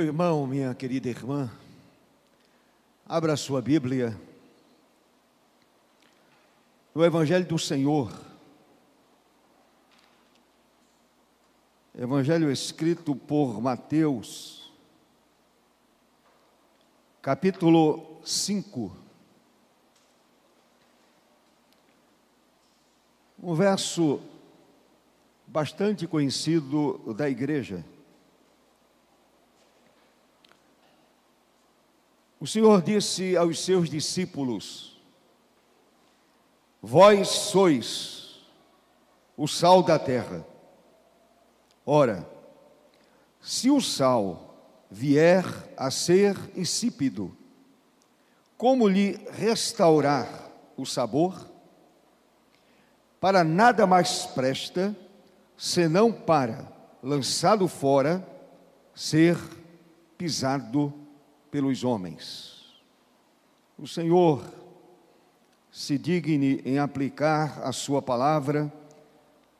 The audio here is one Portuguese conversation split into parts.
Meu irmão, minha querida irmã, abra sua Bíblia no Evangelho do Senhor, Evangelho escrito por Mateus, capítulo 5, um verso bastante conhecido da igreja. O Senhor disse aos seus discípulos: Vós sois o sal da terra. Ora, se o sal vier a ser insípido, como lhe restaurar o sabor? Para nada mais presta, senão para, lançado fora, ser pisado pelos homens. O Senhor se digne em aplicar a Sua palavra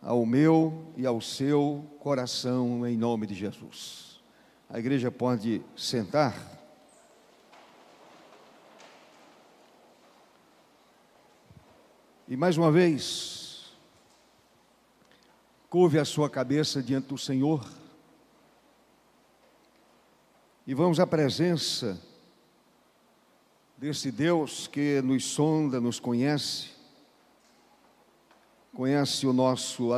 ao meu e ao seu coração, em nome de Jesus. A igreja pode sentar. E mais uma vez, curve a sua cabeça diante do Senhor e vamos à presença desse Deus que nos sonda, nos conhece, conhece o nosso,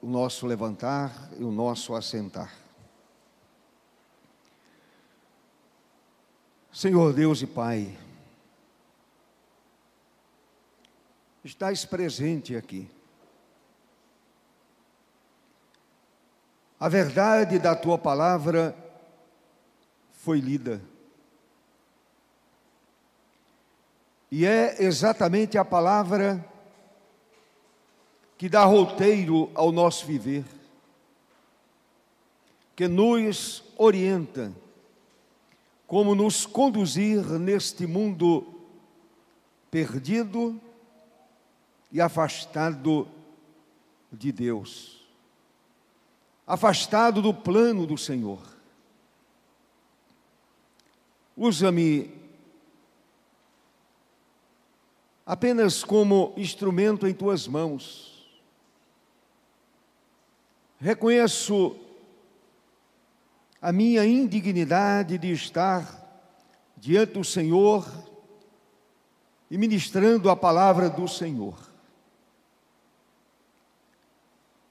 o nosso levantar e o nosso assentar. Senhor Deus e Pai, estás presente aqui. A verdade da tua palavra foi lida. E é exatamente a palavra que dá roteiro ao nosso viver, que nos orienta como nos conduzir neste mundo perdido e afastado de Deus, afastado do plano do Senhor. Usa-me apenas como instrumento em tuas mãos. Reconheço a minha indignidade de estar diante do Senhor e ministrando a palavra do Senhor.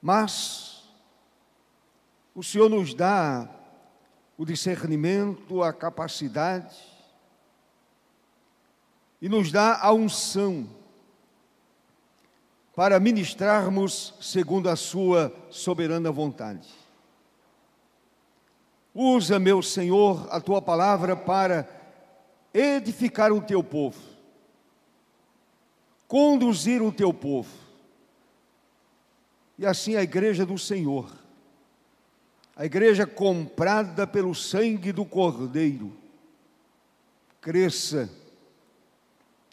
Mas o Senhor nos dá o discernimento, a capacidade e nos dá a unção para ministrarmos segundo a Sua soberana vontade. Usa, meu Senhor, a tua palavra para edificar o teu povo, conduzir o teu povo, e assim a igreja do Senhor a igreja comprada pelo sangue do Cordeiro, cresça,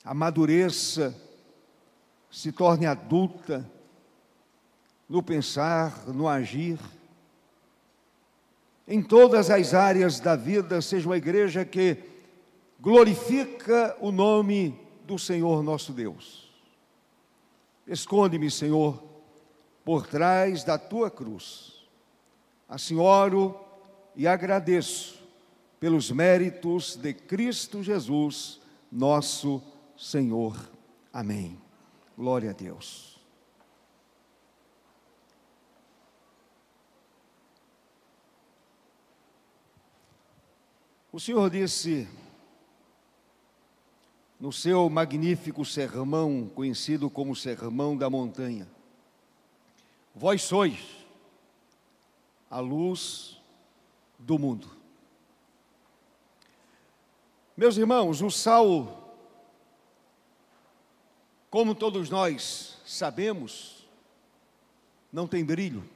amadureça, se torne adulta no pensar, no agir, em todas as áreas da vida, seja uma igreja que glorifica o nome do Senhor nosso Deus. Esconde-me, Senhor, por trás da tua cruz Assim oro e agradeço pelos méritos de Cristo Jesus, nosso Senhor. Amém. Glória a Deus. O Senhor disse no seu magnífico sermão, conhecido como Sermão da Montanha: Vós sois a luz do mundo. Meus irmãos, o sal, como todos nós sabemos, não tem brilho.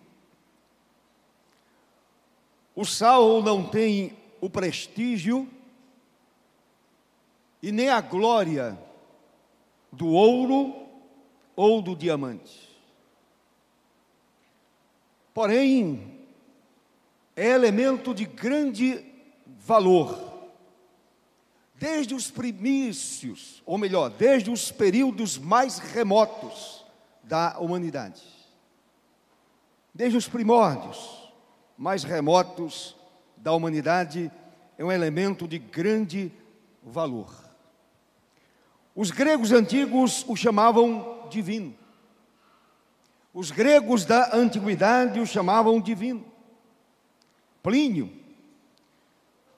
O sal não tem o prestígio e nem a glória do ouro ou do diamante. Porém, é elemento de grande valor. Desde os primícios, ou melhor, desde os períodos mais remotos da humanidade. Desde os primórdios mais remotos da humanidade, é um elemento de grande valor. Os gregos antigos o chamavam divino. Os gregos da antiguidade o chamavam divino. Plínio,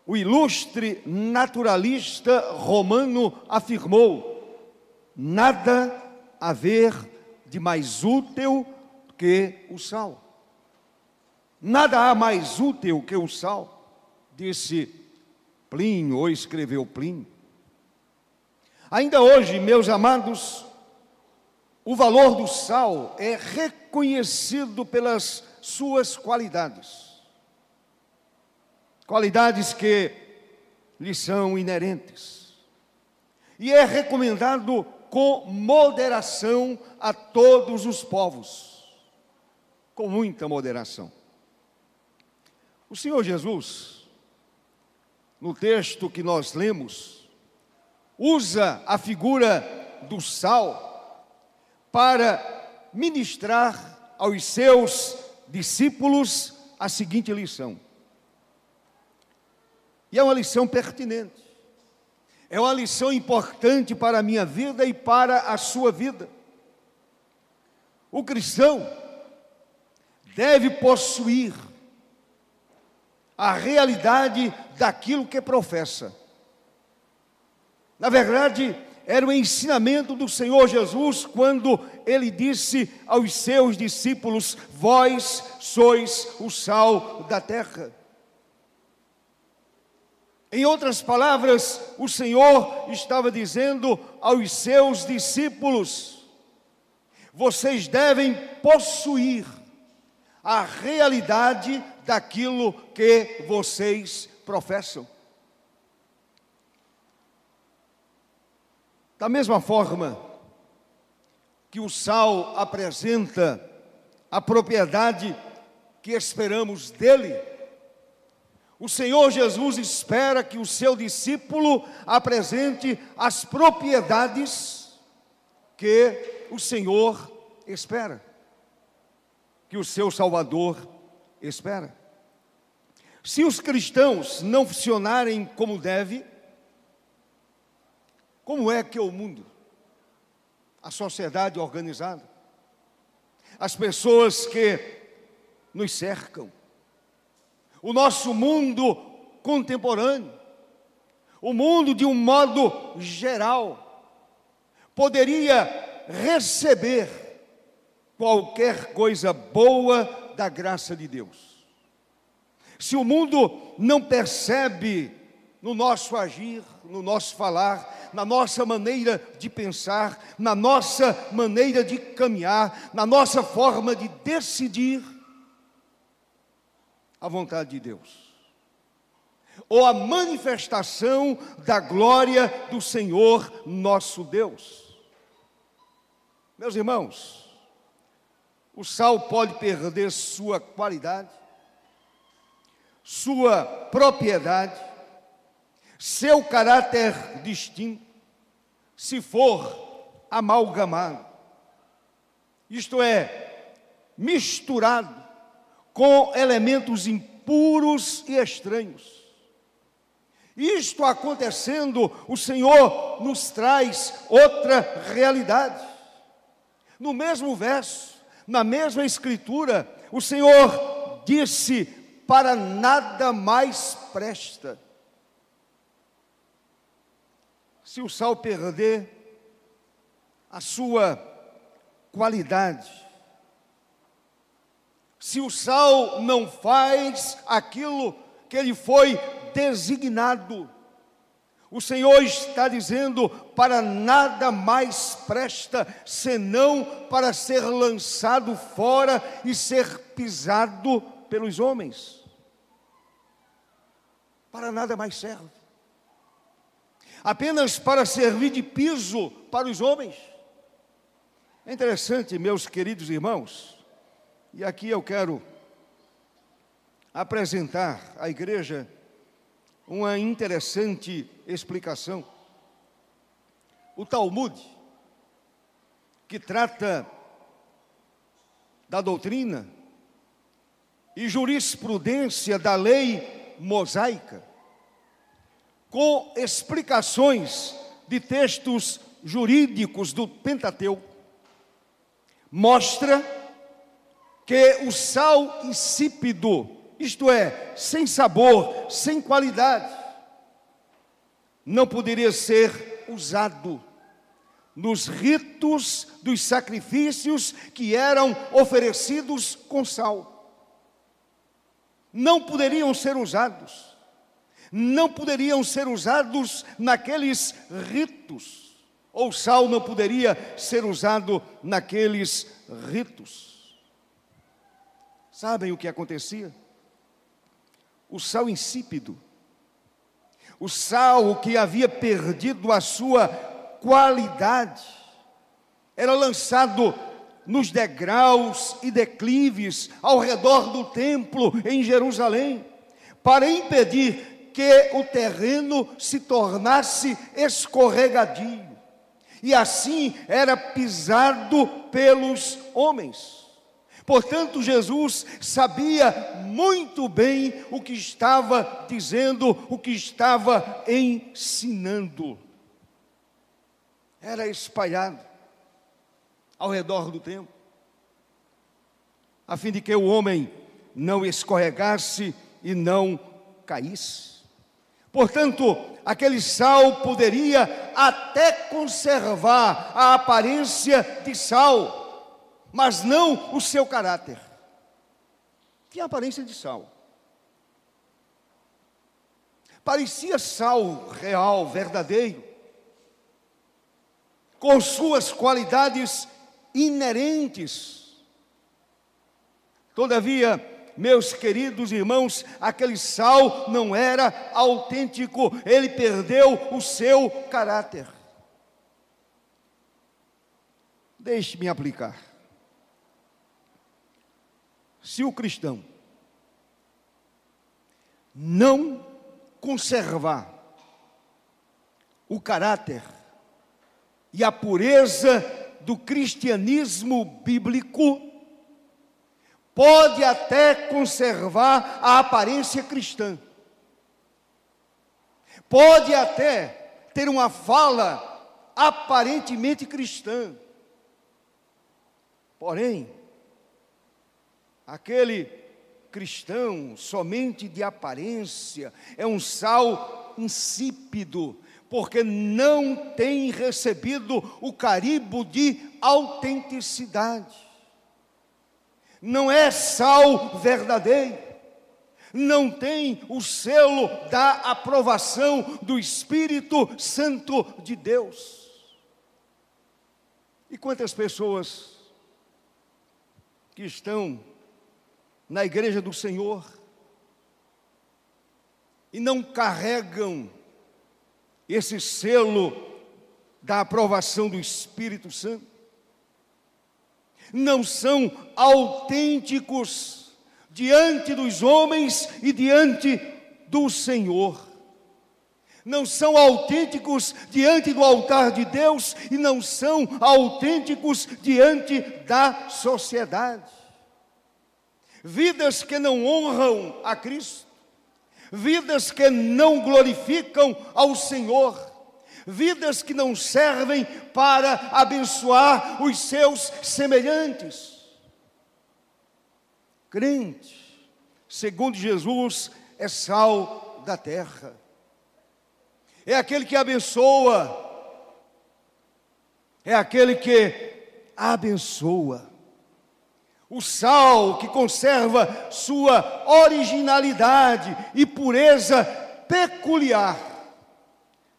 o ilustre naturalista romano, afirmou: nada haver de mais útil que o sal. Nada há mais útil que o sal, disse Plínio, ou escreveu Plínio. Ainda hoje, meus amados, o valor do sal é reconhecido pelas suas qualidades. Qualidades que lhe são inerentes. E é recomendado com moderação a todos os povos. Com muita moderação. O Senhor Jesus, no texto que nós lemos, usa a figura do sal para ministrar aos seus discípulos a seguinte lição. E é uma lição pertinente. É uma lição importante para a minha vida e para a sua vida. O cristão deve possuir a realidade daquilo que professa. Na verdade, era o ensinamento do Senhor Jesus quando ele disse aos seus discípulos: Vós sois o sal da terra. Em outras palavras, o Senhor estava dizendo aos seus discípulos: Vocês devem possuir a realidade daquilo que vocês professam. Da mesma forma que o sal apresenta a propriedade que esperamos dele, o Senhor Jesus espera que o seu discípulo apresente as propriedades que o Senhor espera, que o seu Salvador espera. Se os cristãos não funcionarem como deve, como é que é o mundo? A sociedade organizada. As pessoas que nos cercam. O nosso mundo contemporâneo. O mundo de um modo geral. Poderia receber qualquer coisa boa da graça de Deus. Se o mundo não percebe no nosso agir, no nosso falar, na nossa maneira de pensar, na nossa maneira de caminhar, na nossa forma de decidir a vontade de Deus. Ou a manifestação da glória do Senhor nosso Deus. Meus irmãos, o sal pode perder sua qualidade, sua propriedade, seu caráter distinto, se for amalgamado, isto é, misturado com elementos impuros e estranhos. Isto acontecendo, o Senhor nos traz outra realidade. No mesmo verso, na mesma escritura, o Senhor disse: Para nada mais presta se o sal perder a sua qualidade, se o sal não faz aquilo que ele foi designado, o Senhor está dizendo: para nada mais presta senão para ser lançado fora e ser pisado pelos homens. Para nada mais serve apenas para servir de piso para os homens. É interessante, meus queridos irmãos, e aqui eu quero apresentar à igreja uma interessante explicação. O Talmud, que trata da doutrina e jurisprudência da lei mosaica, com explicações de textos jurídicos do Pentateuco, mostra que o sal insípido, isto é, sem sabor, sem qualidade, não poderia ser usado nos ritos dos sacrifícios que eram oferecidos com sal. Não poderiam ser usados, não poderiam ser usados naqueles ritos, ou sal não poderia ser usado naqueles ritos. Sabem o que acontecia? O sal insípido, o sal que havia perdido a sua qualidade. Era lançado nos degraus e declives ao redor do templo em Jerusalém, para impedir que o terreno se tornasse escorregadio. E assim era pisado pelos homens. Portanto, Jesus sabia muito bem o que estava dizendo, o que estava ensinando era espalhado ao redor do templo, a fim de que o homem não escorregasse e não caísse. Portanto, aquele sal poderia até conservar a aparência de sal, mas não o seu caráter. Tinha aparência de sal. Parecia sal real, verdadeiro, com suas qualidades inerentes. Todavia, meus queridos irmãos, aquele sal não era autêntico, ele perdeu o seu caráter. Deixe-me aplicar. Se o cristão não conservar o caráter e a pureza do cristianismo bíblico, pode até conservar a aparência cristã, pode até ter uma fala aparentemente cristã, porém, aquele cristão somente de aparência é um sal insípido, porque não tem recebido o carimbo de autenticidade. Não é sal verdadeiro, não tem o selo da aprovação do Espírito Santo de Deus. E quantas pessoas que estão na igreja do Senhor e não carregam esse selo da aprovação do Espírito Santo, não são autênticos diante dos homens e diante do Senhor. Não são autênticos diante do altar de Deus e não são autênticos diante da sociedade. Vidas que não honram a Cristo vidas que não glorificam ao Senhor, vidas que não servem para abençoar os seus semelhantes. Crente, segundo Jesus, é sal da terra, é aquele que abençoa, é aquele que abençoa. O sal que conserva sua originalidade e pureza peculiar,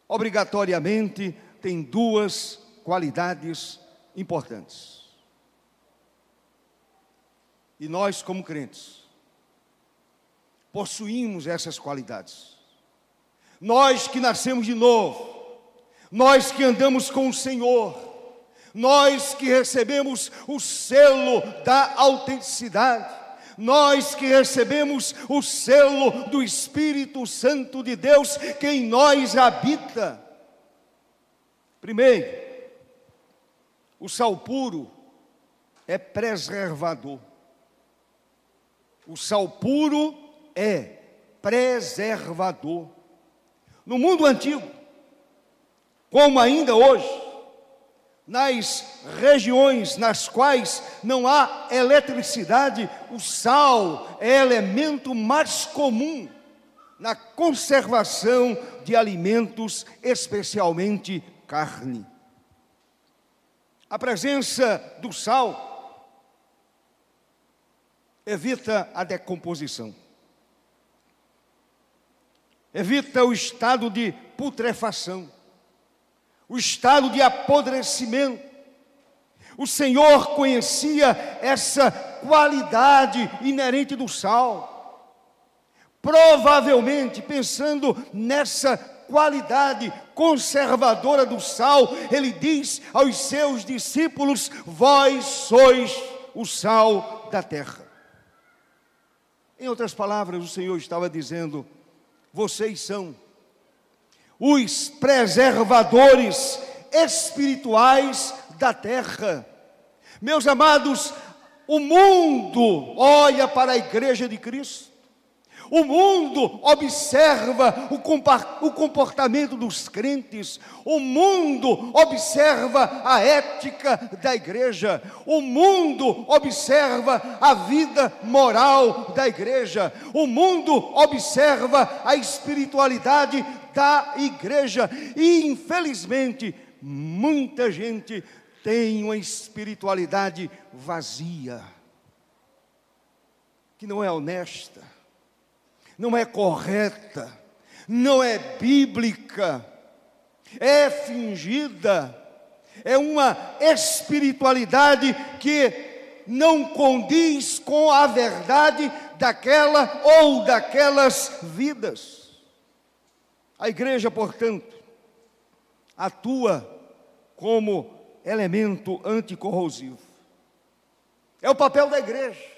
obrigatoriamente tem duas qualidades importantes. E nós, como crentes, possuímos essas qualidades. Nós que nascemos de novo, nós que andamos com o Senhor, nós que recebemos o selo da autenticidade, nós que recebemos o selo do Espírito Santo de Deus que em nós habita. Primeiro, o sal puro é preservador. O sal puro é preservador. No mundo antigo, como ainda hoje, nas regiões nas quais não há eletricidade, o sal é elemento mais comum na conservação de alimentos, especialmente carne. A presença do sal evita a decomposição, evita o estado de putrefação o estado de apodrecimento. O Senhor conhecia essa qualidade inerente do sal. Provavelmente, pensando nessa qualidade conservadora do sal, ele diz aos seus discípulos: Vós sois o sal da terra. Em outras palavras, o Senhor estava dizendo: Vocês são os preservadores espirituais da terra. Meus amados, o mundo olha para a igreja de Cristo. O mundo observa o comportamento dos crentes, o mundo observa a ética da igreja, o mundo observa a vida moral da igreja, o mundo observa a espiritualidade da igreja. E infelizmente, muita gente tem uma espiritualidade vazia, que não é honesta, não é correta, não é bíblica, é fingida, é uma espiritualidade que não condiz com a verdade daquela ou daquelas vidas. A igreja, portanto, atua como elemento anticorrosivo. É o papel da igreja.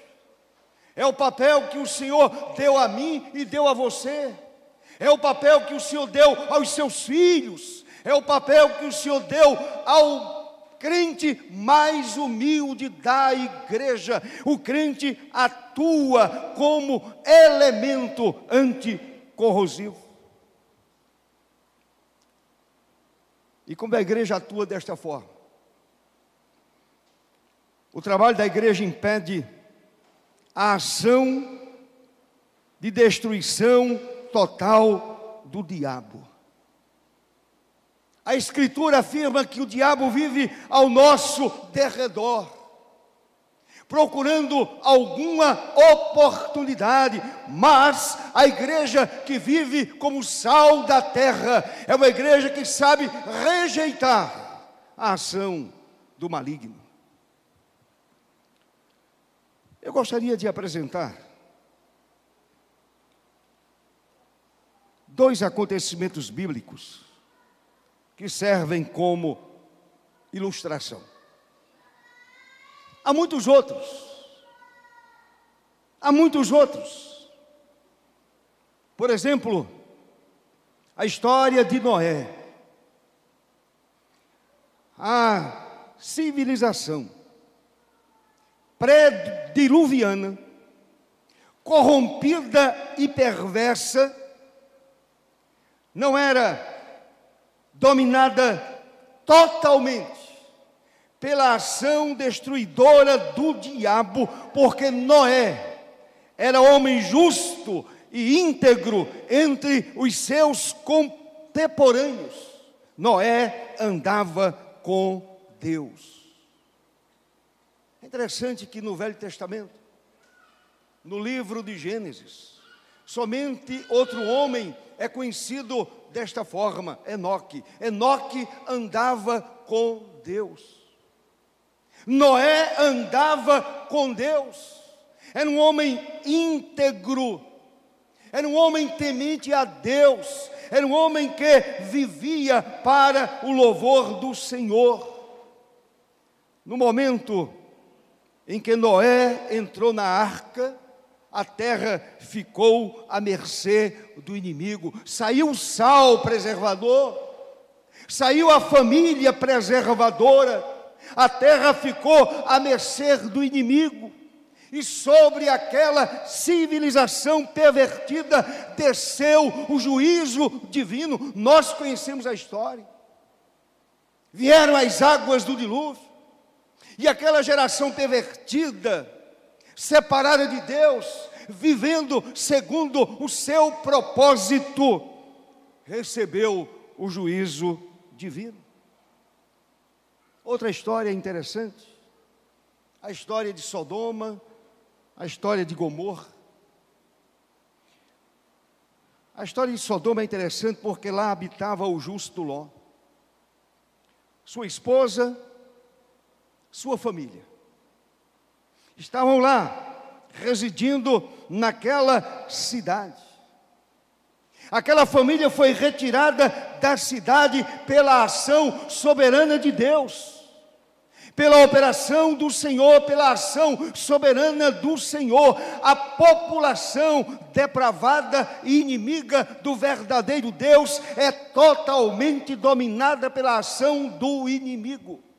É o papel que o Senhor deu a mim e deu a você. É o papel que o Senhor deu aos seus filhos. É o papel que o Senhor deu ao crente mais humilde da igreja. O crente atua como elemento anticorrosivo. E como a igreja atua desta forma? O trabalho da igreja impede a ação de destruição total do diabo. A Escritura afirma que o diabo vive ao nosso derredor procurando alguma oportunidade, mas a igreja que vive como sal da terra é uma igreja que sabe rejeitar a ação do maligno. Eu gostaria de apresentar dois acontecimentos bíblicos que servem como ilustração. Há muitos outros. Há muitos outros. Por exemplo, a história de Noé. A civilização pré-diluviana, corrompida e perversa, não era dominada totalmente pela ação destruidora do diabo, porque Noé era homem justo e íntegro entre os seus contemporâneos. Noé andava com Deus. Interessante que no Velho Testamento, no livro de Gênesis, somente outro homem é conhecido desta forma, Enoque. Enoque andava com Deus. Noé andava com Deus, era um homem íntegro, era um homem temente a Deus, era um homem que vivia para o louvor do Senhor. No momento em que Noé entrou na arca, a terra ficou à mercê do inimigo. Saiu o sal preservador, saiu a família preservadora, a terra ficou à mercê do inimigo. E sobre aquela civilização pervertida desceu o juízo divino. Nós conhecemos a história. Vieram as águas do dilúvio, e aquela geração pervertida, separada de Deus, vivendo segundo o seu propósito, recebeu o juízo divino. Outra história interessante, a história de Sodoma, a história de Gomorra. A história de Sodoma é interessante porque lá habitava o justo Ló, sua esposa, sua família. Estavam lá, residindo naquela cidade. Aquela família foi retirada da cidade pela ação soberana de Deus, pela operação do Senhor, pela ação soberana do Senhor. A população depravada e inimiga do verdadeiro Deus é totalmente dominada pela ação do inimigo.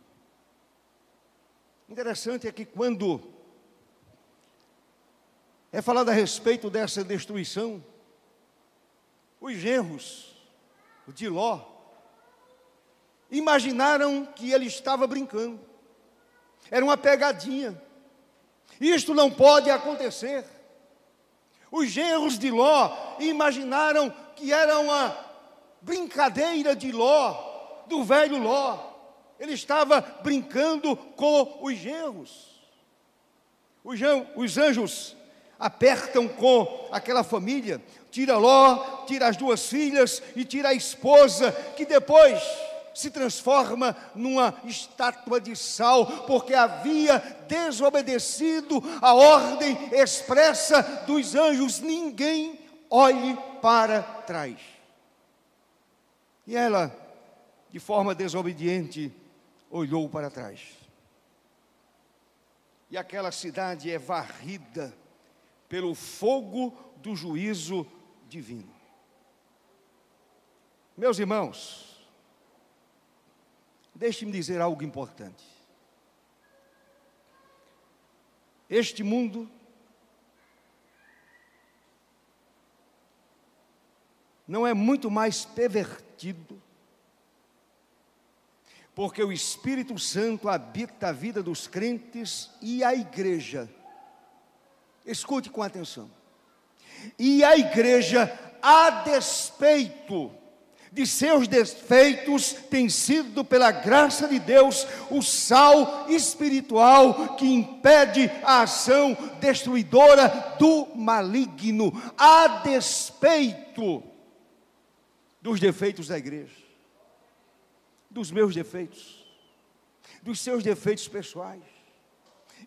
Interessante é que quando é falado a respeito dessa destruição, os genros de Ló imaginaram que ele estava brincando, era uma pegadinha, isto não pode acontecer. Os genros de Ló imaginaram que era uma brincadeira de Ló, do velho Ló. Ele estava brincando com os genros. Os, os anjos apertam com aquela família, tira Ló, tira as duas filhas e tira a esposa, que depois se transforma numa estátua de sal, porque havia desobedecido a ordem expressa dos anjos: ninguém olhe para trás. E ela, de forma desobediente, olhou para trás. E aquela cidade é varrida pelo fogo do juízo divino. Meus irmãos, deixe-me dizer algo importante. Este mundo não é muito mais pervertido porque o Espírito Santo habita a vida dos crentes e a igreja. Escute com atenção. E a igreja, a despeito de seus defeitos, tem sido, pela graça de Deus, o sal espiritual que impede a ação destruidora do maligno, a despeito dos defeitos da igreja dos meus defeitos, dos seus defeitos pessoais.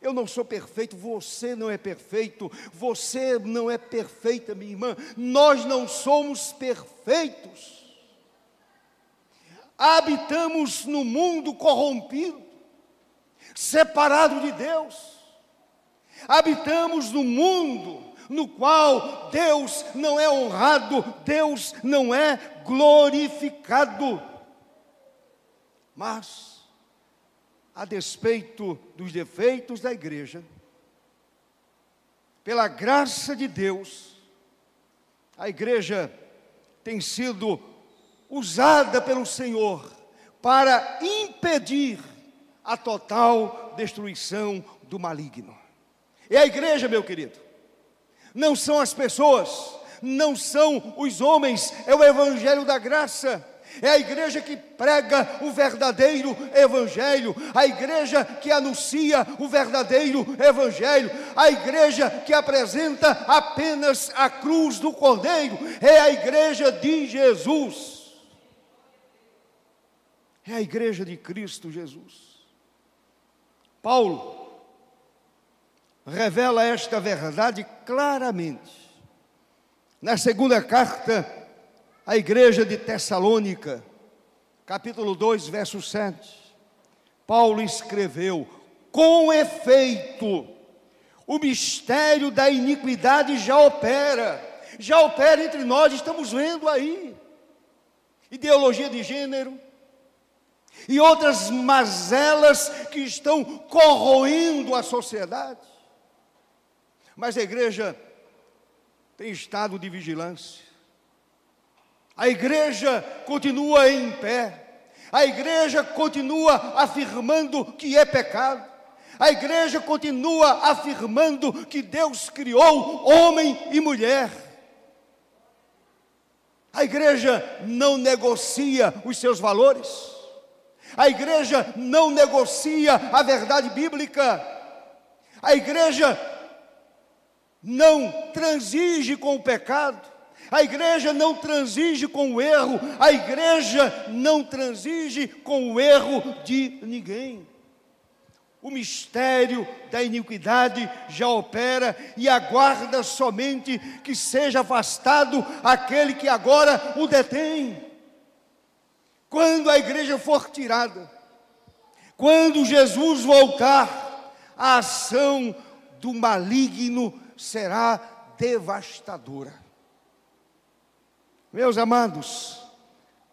Eu não sou perfeito, você não é perfeito, você não é perfeita, minha irmã, nós não somos perfeitos. Habitamos no mundo corrompido, separado de Deus. Habitamos no mundo no qual Deus não é honrado, Deus não é glorificado. Mas, a despeito dos defeitos da igreja, pela graça de Deus, a igreja tem sido usada pelo Senhor para impedir a total destruição do maligno. É a igreja, meu querido, não são as pessoas, não são os homens, é o evangelho da graça é a igreja que prega o verdadeiro evangelho, a igreja que anuncia o verdadeiro evangelho, a igreja que apresenta apenas a cruz do Cordeiro, é a igreja de Jesus. É a igreja de Cristo Jesus. Paulo revela esta verdade claramente. Na segunda carta a igreja de Tessalônica, capítulo 2, verso 7. Paulo escreveu: com efeito, O mistério da iniquidade já opera, já opera entre nós, estamos vendo aí. Ideologia de gênero e outras mazelas que estão corroendo a sociedade. Mas a igreja tem estado de vigilância. A igreja continua em pé. A igreja continua afirmando que é pecado. A igreja continua afirmando que Deus criou homem e mulher. A igreja não negocia os seus valores. A igreja não negocia a verdade bíblica. A igreja não transige com o pecado, a igreja não transige com o erro, a igreja não transige com o erro de ninguém. O mistério da iniquidade já opera e aguarda somente que seja afastado aquele que agora o detém. Quando a igreja for tirada, quando Jesus voltar, a ação do maligno será devastadora. Meus amados,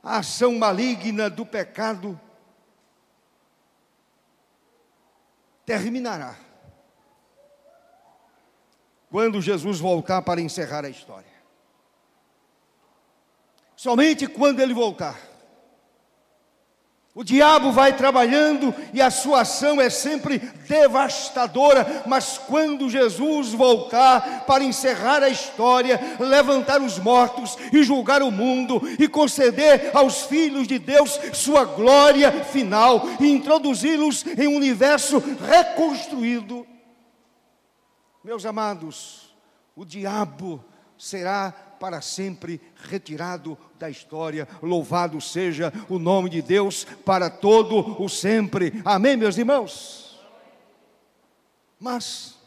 a ação maligna do pecado terminará quando Jesus voltar para encerrar a história. Somente quando ele voltar o diabo vai trabalhando e a sua ação é sempre devastadora, mas quando Jesus voltar para encerrar a história, levantar os mortos e julgar o mundo e conceder aos filhos de Deus sua glória final e introduzi-los em um universo reconstruído, meus amados, o diabo será para sempre retirado da história. Louvado seja o nome de Deus para todo o sempre. Amém, meus irmãos? Mas,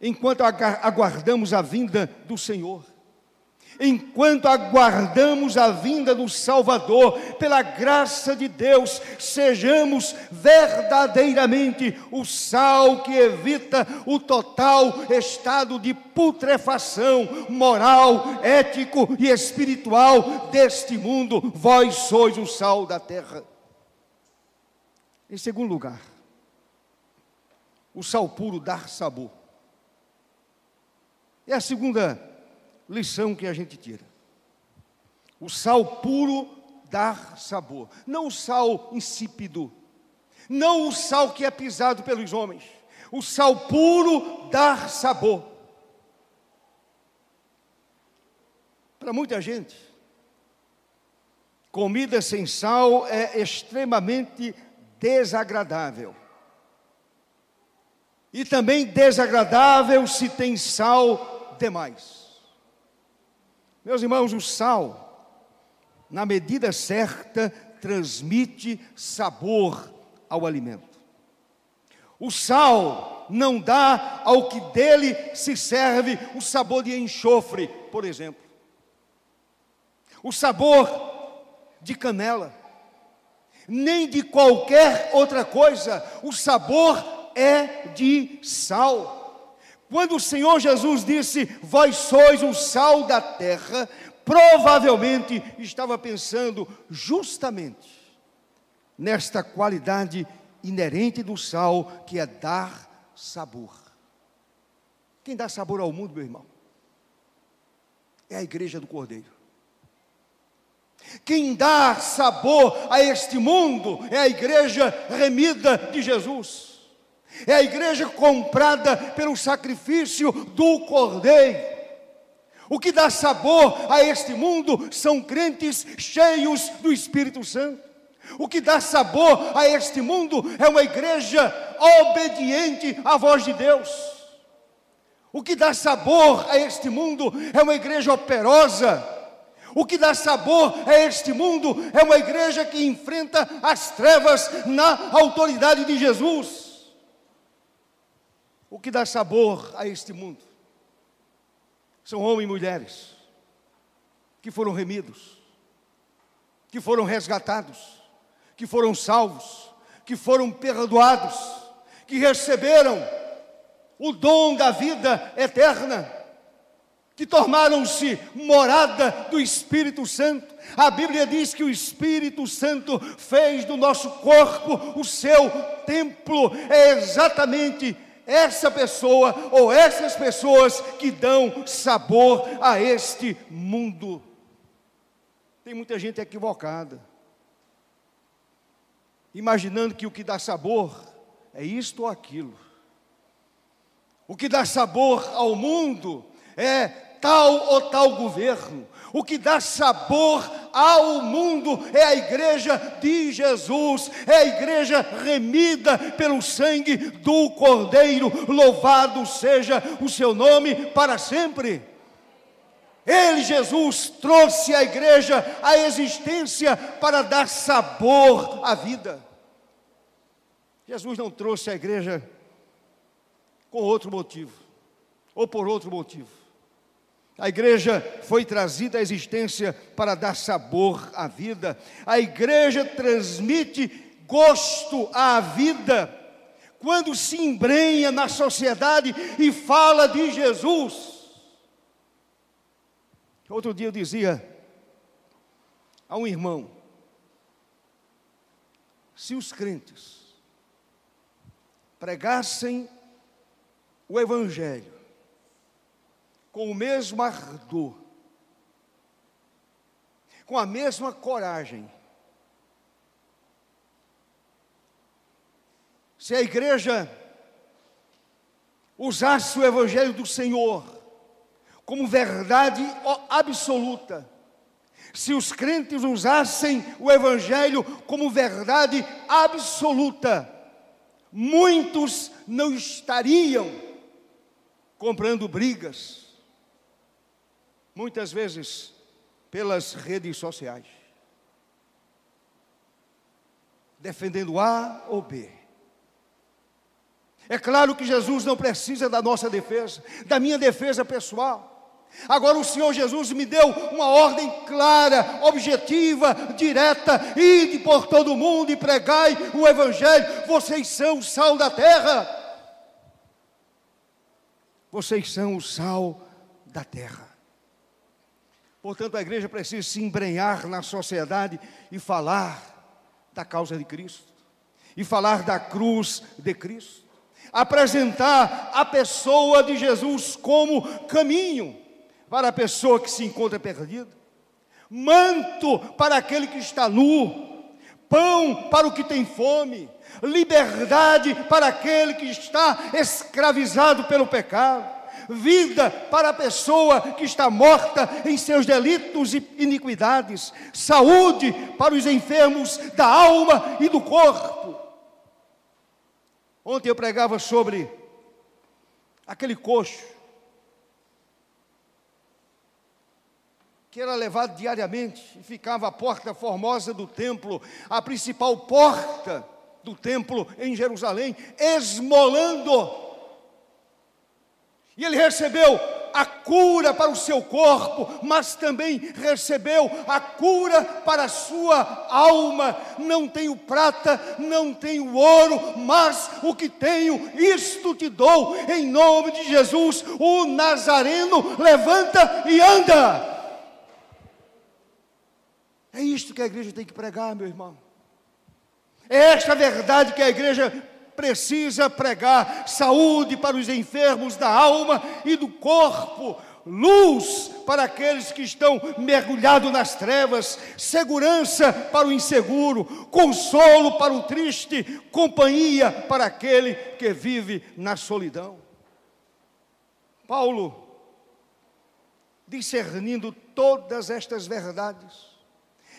enquanto aguardamos a vinda do Senhor, enquanto aguardamos a vinda do Salvador, pela graça de Deus, sejamos verdadeiramente o sal que evita o total estado de putrefação moral, ético e espiritual deste mundo. Vós sois o sal da terra. Em segundo lugar, o sal puro dá sabor. É a segunda lição que a gente tira. O sal puro dá sabor, não o sal insípido, não o sal que é pisado pelos homens. O sal puro dá sabor. Para muita gente, comida sem sal é extremamente desagradável. E também desagradável se tem sal demais. Meus irmãos, o sal, na medida certa, transmite sabor ao alimento. O sal não dá ao que dele se serve o sabor de enxofre, por exemplo. O sabor de canela, nem de qualquer outra coisa, o sabor é de sal. Quando o Senhor Jesus disse: Vós sois o sal da terra, provavelmente estava pensando justamente nesta qualidade inerente do sal, que é dar sabor. Quem dá sabor ao mundo, meu irmão? É a igreja do Cordeiro. Quem dá sabor a este mundo é a igreja remida de Jesus. É a igreja comprada pelo sacrifício do Cordeiro. O que dá sabor a este mundo são crentes cheios do Espírito Santo. O que dá sabor a este mundo é uma igreja obediente à voz de Deus. O que dá sabor a este mundo é uma igreja operosa. O que dá sabor a este mundo é uma igreja que enfrenta as trevas na autoridade de Jesus o que dá sabor a este mundo. São homens e mulheres que foram remidos, que foram resgatados, que foram salvos, que foram perdoados, que receberam o dom da vida eterna, que tornaram-se morada do Espírito Santo. A Bíblia diz que o Espírito Santo fez do nosso corpo o seu templo. É exatamente essa pessoa ou essas pessoas que dão sabor a este mundo. Tem muita gente equivocada, imaginando que o que dá sabor é isto ou aquilo. O que dá sabor ao mundo é tal ou tal governo. O que dá sabor ao mundo é a igreja de Jesus, é a igreja remida pelo sangue do Cordeiro. Louvado seja o seu nome para sempre. Ele, Jesus, trouxe a igreja à existência para dar sabor à vida. Jesus não trouxe a igreja com outro motivo, ou por outro motivo. A igreja foi trazida à existência para dar sabor à vida. A igreja transmite gosto à vida quando se embrenha na sociedade e fala de Jesus. Outro dia eu dizia a um irmão: se os crentes pregassem o Evangelho com o mesmo ardor, com a mesma coragem, se a igreja usasse o Evangelho do Senhor como verdade absoluta, se os crentes usassem o Evangelho como verdade absoluta, muitos não estariam comprando brigas, muitas vezes pelas redes sociais, defendendo A ou B. É claro que Jesus não precisa da nossa defesa, da minha defesa pessoal. Agora o Senhor Jesus me deu uma ordem clara, objetiva, direta: ide por todo mundo e pregai o Evangelho. Vocês são o sal da terra. Vocês são o sal da terra. Portanto, a igreja precisa se embrenhar na sociedade e falar da causa de Cristo, e falar da cruz de Cristo, apresentar a pessoa de Jesus como caminho para a pessoa que se encontra perdida, manto para aquele que está nu, pão para o que tem fome, liberdade para aquele que está escravizado pelo pecado, vida para a pessoa que está morta em seus delitos e iniquidades, saúde para os enfermos da alma e do corpo. Ontem eu pregava sobre aquele coxo que era levado diariamente e ficava à porta formosa do templo, a principal porta do templo em Jerusalém, esmolando. E ele recebeu a cura para o seu corpo, mas também recebeu a cura para a sua alma. Não tenho prata, não tenho ouro, mas o que tenho, isto te dou, em nome de Jesus. O Nazareno levanta e anda. É isto que a igreja tem que pregar, meu irmão. É esta verdade que a igreja precisa pregar: saúde para os enfermos da alma e do corpo, luz para aqueles que estão mergulhados nas trevas, segurança para o inseguro, consolo para o triste, companhia para aquele que vive na solidão. Paulo, discernindo todas estas verdades,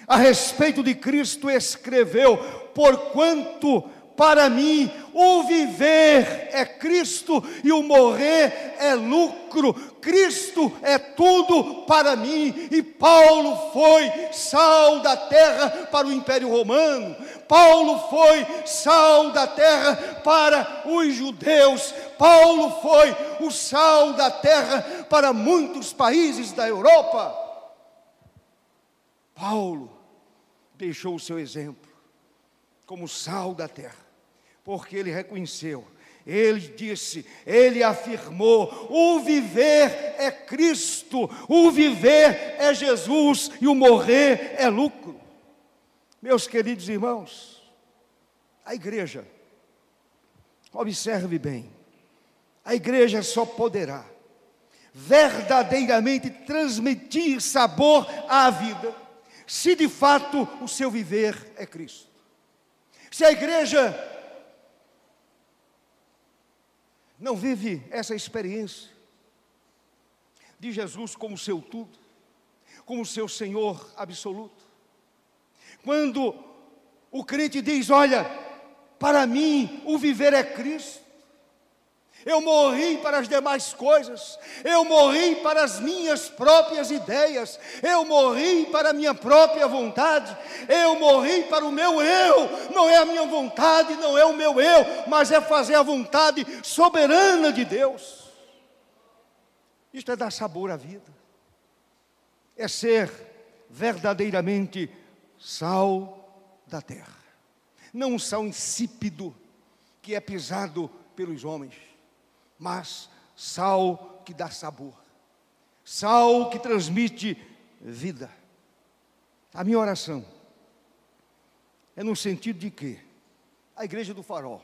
a respeito de Cristo escreveu: Porquanto para mim o viver é Cristo e o morrer é lucro. Cristo é tudo para mim. E Paulo foi sal da terra para o Império Romano. Paulo foi sal da terra para os judeus. Paulo foi o sal da terra para muitos países da Europa. Paulo deixou o seu exemplo como sal da terra, porque ele reconheceu Ele disse, ele afirmou: o viver é Cristo, o viver é Jesus e o morrer é lucro. Meus queridos irmãos, a igreja, observe bem, a igreja só poderá verdadeiramente transmitir sabor à vida, se de fato o seu viver é Cristo. Se a igreja não vive essa experiência de Jesus como seu tudo, como seu Senhor absoluto, quando o crente diz: Olha, para mim o viver é Cristo, eu morri para as demais coisas, eu morri para as minhas próprias ideias, eu morri para a minha própria vontade, eu morri para o meu eu, não é a minha vontade, não é o meu eu, mas é fazer a vontade soberana de Deus. Isto é dar sabor à vida, é ser verdadeiramente sal da terra, não um sal insípido que é pisado pelos homens mas sal que dá sabor, sal que transmite vida. A minha oração é no sentido de que a igreja do farol,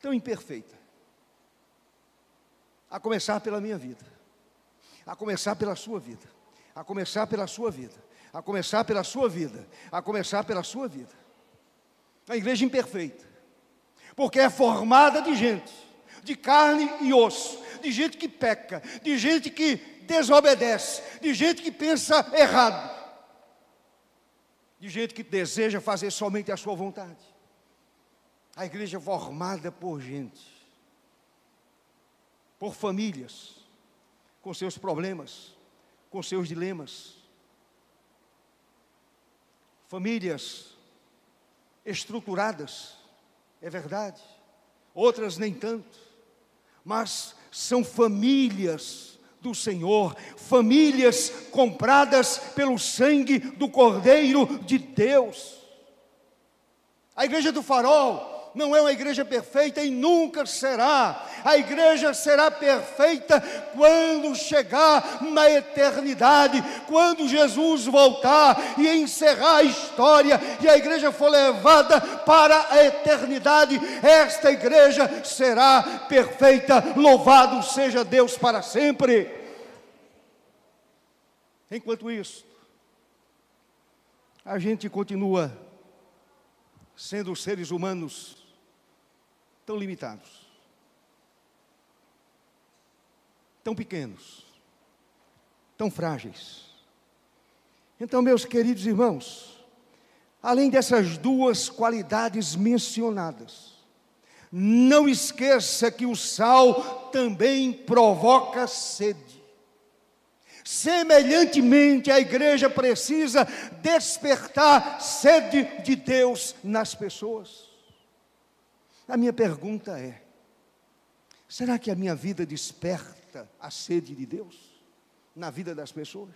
tão imperfeita, a começar pela minha vida, a começar pela sua vida, a começar pela sua vida, a começar pela sua vida, a começar pela sua vida. A igreja imperfeita, porque é formada de gente de carne e osso, de gente que peca, de gente que desobedece, de gente que pensa errado, de gente que deseja fazer somente a sua vontade. A igreja é formada por gente, por famílias, com seus problemas, com seus dilemas. Famílias estruturadas, é verdade, outras nem tanto mas são famílias do Senhor, famílias compradas pelo sangue do Cordeiro de Deus. A igreja do farol não é uma igreja perfeita e nunca será. A igreja será perfeita quando chegar na eternidade, quando Jesus voltar e encerrar a história e a igreja for levada para a eternidade. Esta igreja será perfeita. Louvado seja Deus para sempre. Enquanto isso, a gente continua sendo seres humanos tão limitados, tão pequenos, tão frágeis. Então, meus queridos irmãos, além dessas duas qualidades mencionadas, não esqueça que o sal também provoca sede. Semelhantemente, a igreja precisa despertar sede de Deus nas pessoas. A minha pergunta é: será que a minha vida desperta a sede de Deus na vida das pessoas?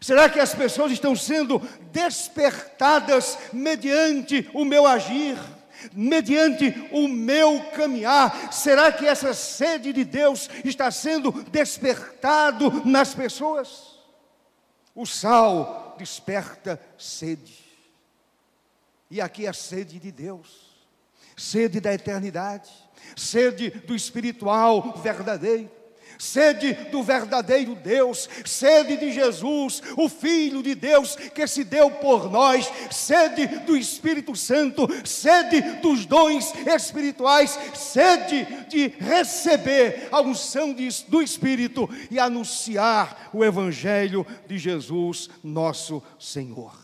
Será que as pessoas estão sendo despertadas mediante o meu agir, mediante o meu caminhar? Será que essa sede de Deus está sendo despertado nas pessoas? O sal desperta sede. E aqui a sede de Deus sede da eternidade, sede do espiritual verdadeiro, sede do verdadeiro Deus, sede de Jesus, o Filho de Deus que se deu por nós, sede do Espírito Santo, sede dos dons espirituais, sede de receber a unção de, do Espírito e anunciar o Evangelho de Jesus, nosso Senhor.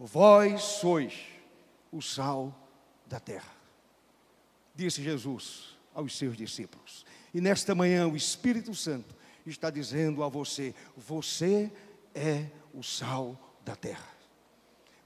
Vós sois o sal da terra disse Jesus aos seus discípulos. E nesta manhã o Espírito Santo está dizendo a você: você é o sal da terra.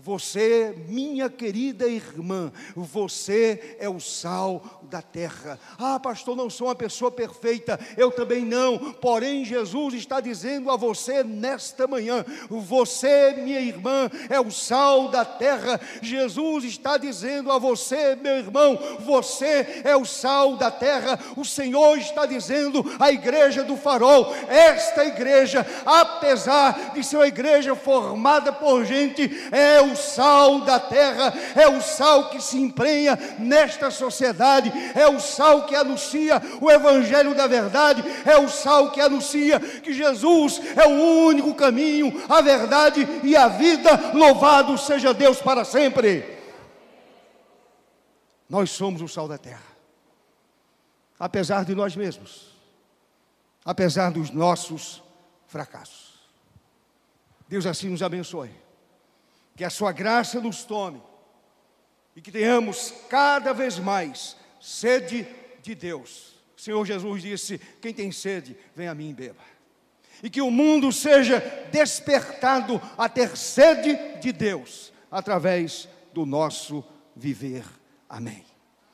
Você, minha querida irmã, você é o sal da terra. Ah, pastor, não sou uma pessoa perfeita, eu também não. Porém, Jesus está dizendo a você nesta manhã: você, minha irmã, é o sal da terra. Jesus está dizendo a você, meu irmão, você é o sal da terra. O Senhor está dizendo à igreja do farol: esta igreja, apesar de ser uma igreja formada por gente, é o sal da terra, é o sal que se emprenha nesta sociedade, é o sal que anuncia o evangelho da verdade, é o sal que anuncia que Jesus é o único caminho, a verdade e a vida. Louvado seja Deus para sempre. Nós somos o sal da terra. Apesar de nós mesmos, apesar dos nossos fracassos. Deus assim nos abençoe que a sua graça nos tome e que tenhamos cada vez mais sede de Deus. O Senhor Jesus disse: Quem tem sede, vem a mim e beba. E que o mundo seja despertado a ter sede de Deus através do nosso viver. Amém.